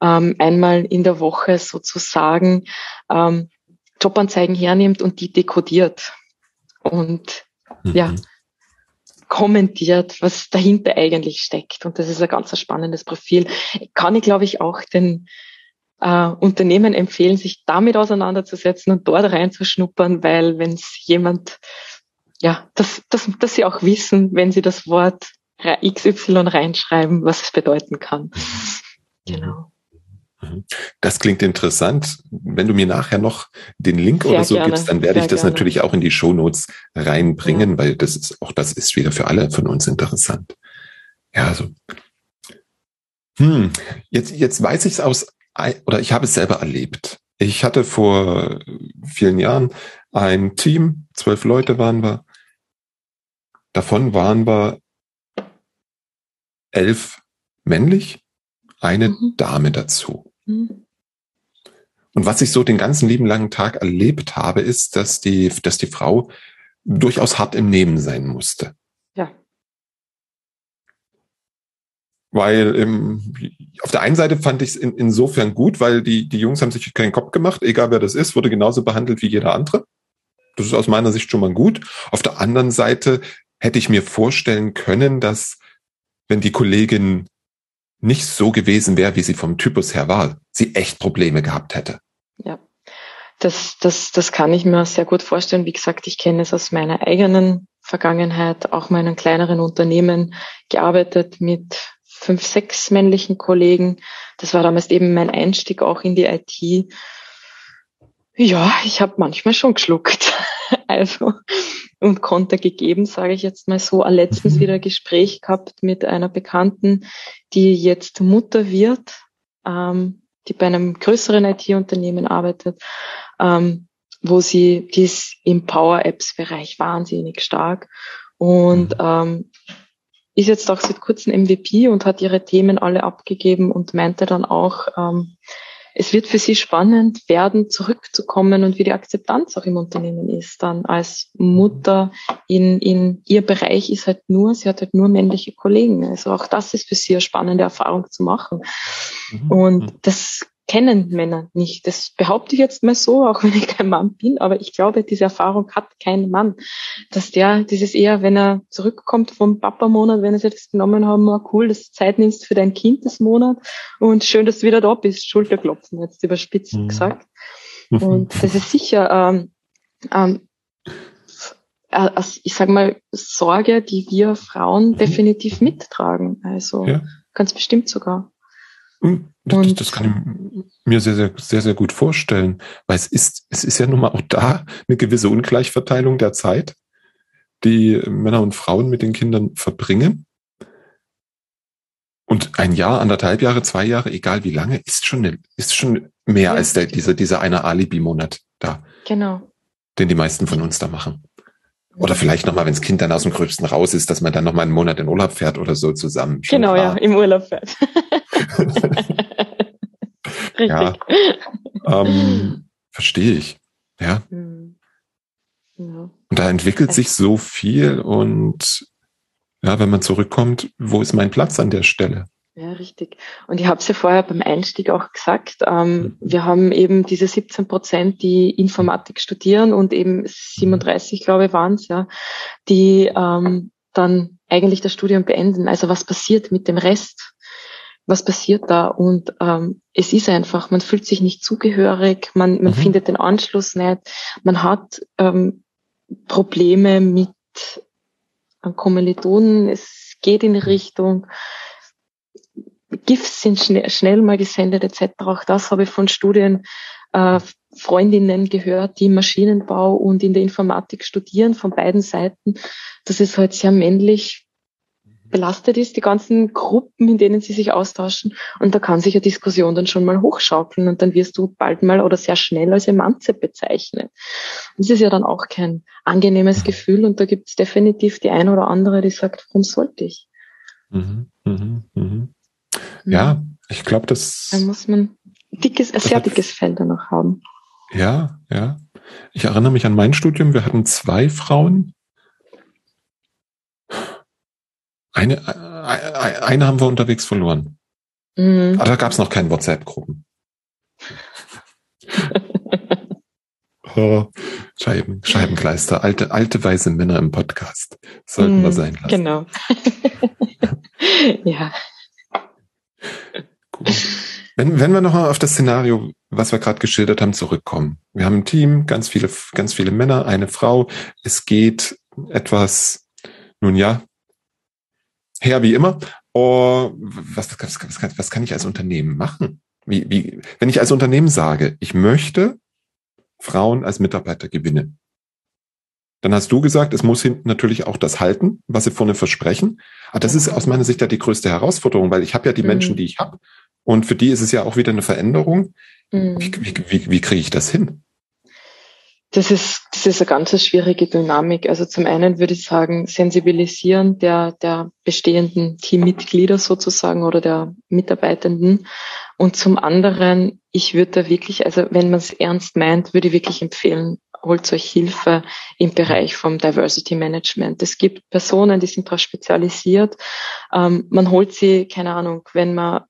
ähm, einmal in der Woche sozusagen ähm, Jobanzeigen hernimmt und die dekodiert und mhm. ja kommentiert, was dahinter eigentlich steckt. Und das ist ein ganz spannendes Profil. Kann ich, glaube ich, auch den äh, Unternehmen empfehlen, sich damit auseinanderzusetzen und dort reinzuschnuppern, weil wenn es jemand, ja, dass, dass, dass sie auch wissen, wenn sie das Wort XY reinschreiben, was es bedeuten kann. Genau. Mhm. Das klingt interessant. Wenn du mir nachher noch den Link Sehr oder so gerne. gibst, dann werde Sehr ich das gerne. natürlich auch in die Shownotes reinbringen, ja. weil das ist auch das ist wieder für alle von uns interessant. Ja, also hm, jetzt jetzt weiß ich es aus oder ich habe es selber erlebt. Ich hatte vor vielen Jahren ein Team, zwölf Leute waren wir. Davon waren wir elf männlich, eine mhm. Dame dazu. Mhm. Und was ich so den ganzen lieben langen Tag erlebt habe, ist, dass die, dass die Frau durchaus hart im Nehmen sein musste. Ja. Weil ähm, auf der einen Seite fand ich es in, insofern gut, weil die, die Jungs haben sich keinen Kopf gemacht, egal wer das ist, wurde genauso behandelt wie jeder andere. Das ist aus meiner Sicht schon mal gut. Auf der anderen Seite hätte ich mir vorstellen können, dass wenn die Kollegin nicht so gewesen wäre, wie sie vom Typus her war, sie echt Probleme gehabt hätte. Ja, das, das, das kann ich mir sehr gut vorstellen. Wie gesagt, ich kenne es aus meiner eigenen Vergangenheit, auch meinen kleineren Unternehmen gearbeitet mit fünf, sechs männlichen Kollegen. Das war damals eben mein Einstieg auch in die IT. Ja, ich habe manchmal schon geschluckt. Also und Konter gegeben, sage ich jetzt mal so. Letztens mhm. wieder ein Gespräch gehabt mit einer Bekannten, die jetzt Mutter wird, ähm, die bei einem größeren IT-Unternehmen arbeitet, ähm, wo sie, die ist im Power-Apps-Bereich wahnsinnig stark und mhm. ähm, ist jetzt auch seit kurzem MVP und hat ihre Themen alle abgegeben und meinte dann auch, ähm, es wird für sie spannend werden, zurückzukommen und wie die Akzeptanz auch im Unternehmen ist. Dann als Mutter in, in ihr Bereich ist halt nur, sie hat halt nur männliche Kollegen. Also auch das ist für sie eine spannende Erfahrung zu machen. Mhm. Und mhm. das kennen Männer nicht. Das behaupte ich jetzt mal so, auch wenn ich kein Mann bin, aber ich glaube, diese Erfahrung hat kein Mann. Dass der dieses eher, wenn er zurückkommt vom Papa-Monat, wenn er sich das genommen haben, oh cool, dass du Zeit nimmst für dein Kind das Monat und schön, dass du wieder da bist, Schulterklopfen, jetzt überspitzt mhm. gesagt. Und das ist sicher, ähm, ähm, äh, ich sage mal, Sorge, die wir Frauen mhm. definitiv mittragen. Also ja. ganz bestimmt sogar. Das, das, kann ich mir sehr, sehr, sehr, sehr gut vorstellen, weil es ist, es ist ja nun mal auch da eine gewisse Ungleichverteilung der Zeit, die Männer und Frauen mit den Kindern verbringen. Und ein Jahr, anderthalb Jahre, zwei Jahre, egal wie lange, ist schon, eine, ist schon mehr ja. als der, dieser, dieser eine Alibi-Monat da. Genau. Den die meisten von uns da machen. Oder vielleicht nochmal, wenn das Kind dann aus dem Gröbsten raus ist, dass man dann nochmal einen Monat in Urlaub fährt oder so zusammen. Schon genau, klar. ja, im Urlaub fährt. Richtig. Ja, ähm, verstehe ich. Ja. Hm. ja. Und da entwickelt sich so viel und ja, wenn man zurückkommt, wo ist mein Platz an der Stelle? Ja, richtig. Und ich habe es ja vorher beim Einstieg auch gesagt, ähm, mhm. wir haben eben diese 17 Prozent, die Informatik studieren und eben 37, glaube ich, waren es, ja, die ähm, dann eigentlich das Studium beenden. Also was passiert mit dem Rest? Was passiert da? Und ähm, es ist einfach, man fühlt sich nicht zugehörig, man, man mhm. findet den Anschluss nicht, man hat ähm, Probleme mit Kommilitonen, es geht in die Richtung, GIFs sind schnell, schnell mal gesendet etc. Auch das habe ich von Studien äh, Freundinnen gehört, die Maschinenbau und in der Informatik studieren, von beiden Seiten, dass es halt sehr männlich belastet ist, die ganzen Gruppen, in denen sie sich austauschen. Und da kann sich eine Diskussion dann schon mal hochschaukeln und dann wirst du bald mal oder sehr schnell als Emanze bezeichnet. Und das ist ja dann auch kein angenehmes Gefühl und da gibt es definitiv die eine oder andere, die sagt, warum sollte ich? Mhm, mh, mh. Ja, ich glaube, das. Da muss man dickes, ein sehr dickes Fell da noch haben. Ja, ja. Ich erinnere mich an mein Studium. Wir hatten zwei Frauen. Eine, äh, eine haben wir unterwegs verloren. Mhm. Aber da gab es noch keine WhatsApp-Gruppen. oh, Scheiben, Scheibenkleister, alte, alte weiße Männer im Podcast. Sollten mhm, wir sein lassen. Genau. ja. Wenn, wenn wir nochmal auf das Szenario, was wir gerade geschildert haben, zurückkommen. Wir haben ein Team, ganz viele, ganz viele Männer, eine Frau. Es geht etwas, nun ja, her wie immer. Oh, was, was, was, was kann ich als Unternehmen machen? Wie, wie, wenn ich als Unternehmen sage, ich möchte Frauen als Mitarbeiter gewinnen, dann hast du gesagt, es muss hinten natürlich auch das halten, was sie vorne versprechen. Aber das ist aus meiner Sicht ja die größte Herausforderung, weil ich habe ja die mhm. Menschen, die ich habe. Und für die ist es ja auch wieder eine Veränderung. Mhm. Wie, wie, wie, wie kriege ich das hin? Das ist, das ist eine ganz schwierige Dynamik. Also zum einen würde ich sagen, sensibilisieren der, der bestehenden Teammitglieder sozusagen oder der Mitarbeitenden. Und zum anderen, ich würde da wirklich, also wenn man es ernst meint, würde ich wirklich empfehlen, holt euch Hilfe im Bereich vom Diversity Management. Es gibt Personen, die sind darauf spezialisiert. Ähm, man holt sie, keine Ahnung, wenn man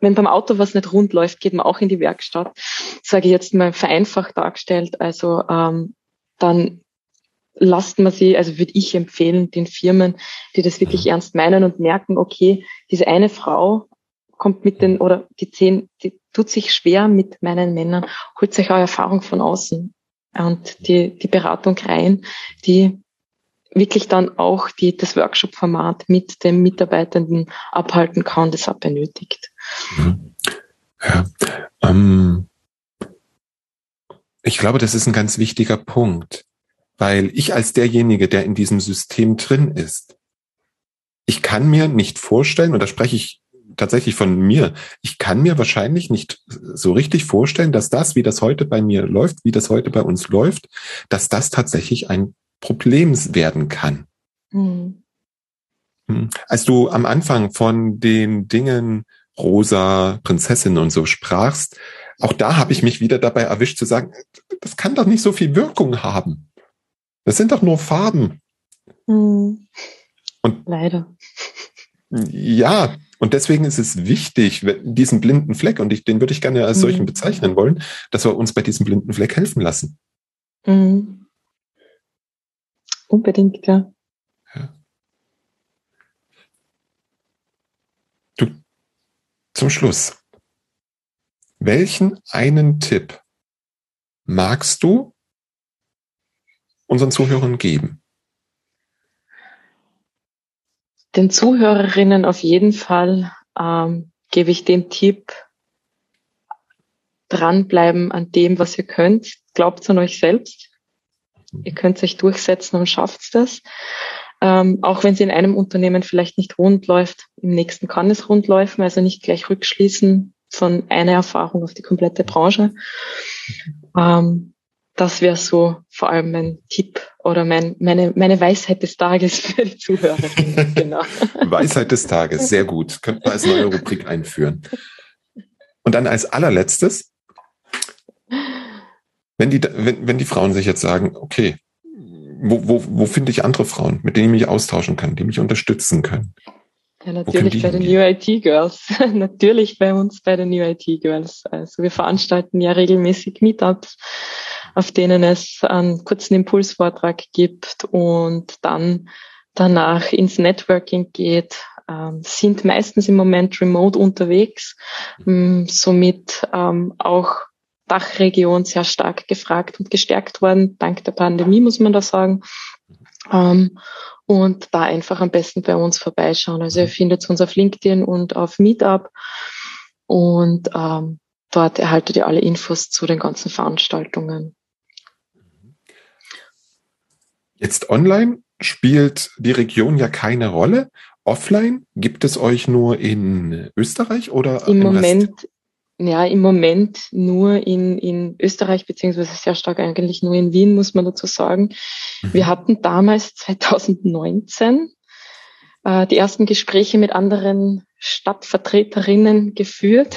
wenn beim Auto was nicht rund läuft, geht man auch in die Werkstatt. Sage ich jetzt mal vereinfacht dargestellt. Also ähm, dann lasst man sie, also würde ich empfehlen, den Firmen, die das wirklich ernst meinen und merken, okay, diese eine Frau kommt mit den, oder die zehn, die tut sich schwer mit meinen Männern, holt sich auch Erfahrung von außen und die, die Beratung rein, die wirklich dann auch die, das Workshop-Format mit dem Mitarbeitenden abhalten kann, das er benötigt. Mhm. Ja, ähm, ich glaube, das ist ein ganz wichtiger Punkt, weil ich als derjenige, der in diesem System drin ist, ich kann mir nicht vorstellen, und da spreche ich tatsächlich von mir. Ich kann mir wahrscheinlich nicht so richtig vorstellen, dass das, wie das heute bei mir läuft, wie das heute bei uns läuft, dass das tatsächlich ein Problem werden kann. Mhm. Als du am Anfang von den Dingen rosa Prinzessin und so sprachst, auch da habe ich mich wieder dabei erwischt zu sagen, das kann doch nicht so viel Wirkung haben. Das sind doch nur Farben. Mhm. Und leider. Ja, und deswegen ist es wichtig, diesen blinden Fleck, und ich, den würde ich gerne als mhm. solchen bezeichnen wollen, dass wir uns bei diesem blinden Fleck helfen lassen. Mhm. Unbedingt, ja. ja. Zum Schluss. Welchen einen Tipp magst du unseren Zuhörern geben? Den Zuhörerinnen auf jeden Fall ähm, gebe ich den Tipp, dranbleiben an dem, was ihr könnt. Glaubt an euch selbst. Ihr könnt euch durchsetzen und schafft das. Ähm, auch wenn es in einem Unternehmen vielleicht nicht rund läuft, im nächsten kann es rund laufen, also nicht gleich rückschließen von einer Erfahrung auf die komplette Branche. Ähm, das wäre so vor allem mein Tipp oder mein, meine, meine Weisheit des Tages für die Zuhörer. genau. Weisheit des Tages, sehr gut. Könnten wir als neue Rubrik einführen. Und dann als allerletztes, wenn die, wenn, wenn die Frauen sich jetzt sagen, okay, wo, wo, wo finde ich andere Frauen, mit denen ich mich austauschen kann, die mich unterstützen können? Ja, natürlich bei den New IT Girls. natürlich bei uns bei den New IT Girls. Also wir veranstalten ja regelmäßig Meetups auf denen es einen kurzen Impulsvortrag gibt und dann danach ins Networking geht, ähm, sind meistens im Moment remote unterwegs, ähm, somit ähm, auch Dachregion sehr stark gefragt und gestärkt worden, dank der Pandemie, muss man da sagen. Ähm, und da einfach am besten bei uns vorbeischauen. Also ihr findet uns auf LinkedIn und auf Meetup und ähm, dort erhaltet ihr alle Infos zu den ganzen Veranstaltungen. Jetzt online spielt die Region ja keine Rolle. Offline gibt es euch nur in Österreich oder im Moment? Rest? Ja, im Moment nur in, in Österreich, beziehungsweise sehr stark eigentlich nur in Wien, muss man dazu sagen. Mhm. Wir hatten damals 2019 äh, die ersten Gespräche mit anderen Stadtvertreterinnen geführt.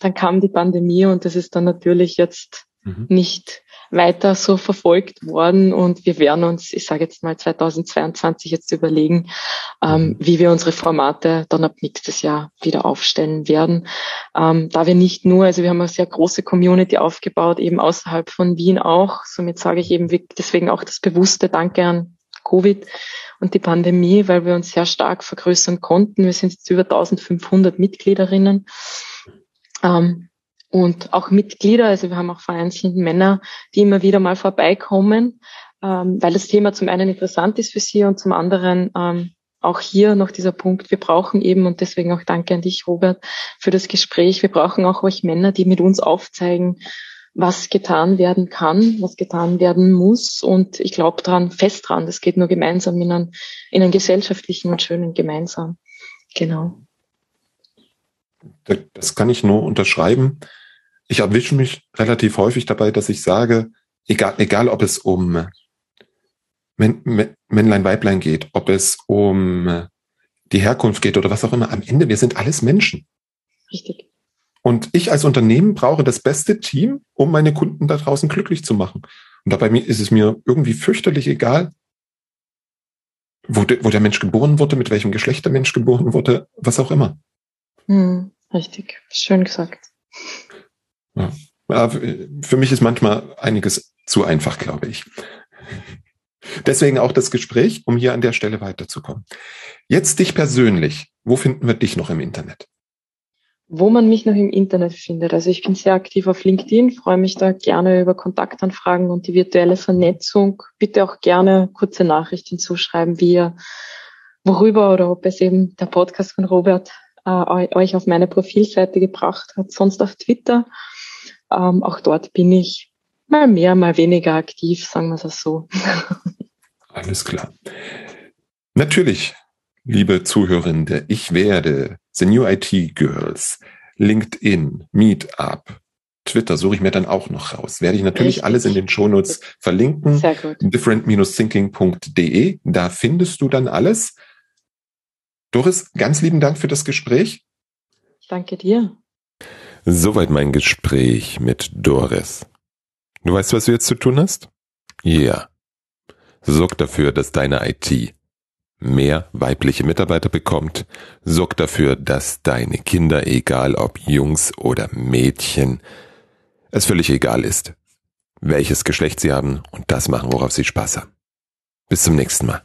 Dann kam die Pandemie und das ist dann natürlich jetzt mhm. nicht weiter so verfolgt worden und wir werden uns, ich sage jetzt mal 2022 jetzt überlegen, ähm, mhm. wie wir unsere Formate dann ab nächstes Jahr wieder aufstellen werden. Ähm, da wir nicht nur, also wir haben eine sehr große Community aufgebaut, eben außerhalb von Wien auch. Somit sage ich eben deswegen auch das bewusste Danke an Covid und die Pandemie, weil wir uns sehr stark vergrößern konnten. Wir sind jetzt über 1500 Mitgliederinnen. Ähm, und auch Mitglieder, also wir haben auch vereinzelt Männer, die immer wieder mal vorbeikommen, ähm, weil das Thema zum einen interessant ist für sie und zum anderen ähm, auch hier noch dieser Punkt, wir brauchen eben, und deswegen auch danke an dich, Robert, für das Gespräch, wir brauchen auch euch Männer, die mit uns aufzeigen, was getan werden kann, was getan werden muss. Und ich glaube dran, fest dran, das geht nur gemeinsam in einem, in einem gesellschaftlichen und schönen Gemeinsam. Genau. Das kann ich nur unterschreiben ich erwische mich relativ häufig dabei, dass ich sage, egal, egal ob es um Männlein, Weiblein geht, ob es um die Herkunft geht oder was auch immer, am Ende, wir sind alles Menschen. Richtig. Und ich als Unternehmen brauche das beste Team, um meine Kunden da draußen glücklich zu machen. Und dabei ist es mir irgendwie fürchterlich egal, wo, de, wo der Mensch geboren wurde, mit welchem Geschlecht der Mensch geboren wurde, was auch immer. Hm, richtig, schön gesagt. Ja. Für mich ist manchmal einiges zu einfach, glaube ich. Deswegen auch das Gespräch, um hier an der Stelle weiterzukommen. Jetzt dich persönlich. Wo finden wir dich noch im Internet? Wo man mich noch im Internet findet. Also ich bin sehr aktiv auf LinkedIn, freue mich da gerne über Kontaktanfragen und die virtuelle Vernetzung. Bitte auch gerne kurze Nachrichten zuschreiben, wie ihr, worüber oder ob es eben der Podcast von Robert äh, euch auf meine Profilseite gebracht hat. Sonst auf Twitter. Ähm, auch dort bin ich mal mehr, mal weniger aktiv, sagen wir es so. Alles klar. Natürlich, liebe Zuhörende, ich werde The New IT Girls, LinkedIn, Meetup, Twitter suche ich mir dann auch noch raus. Werde ich natürlich Richtig. alles in den Shownotes verlinken. Sehr gut. Different-thinking.de. Da findest du dann alles. Doris, ganz lieben Dank für das Gespräch. Ich danke dir. Soweit mein Gespräch mit Doris. Du weißt, was du jetzt zu tun hast? Ja. Sorg dafür, dass deine IT mehr weibliche Mitarbeiter bekommt. Sorg dafür, dass deine Kinder, egal ob Jungs oder Mädchen, es völlig egal ist, welches Geschlecht sie haben und das machen, worauf sie Spaß haben. Bis zum nächsten Mal.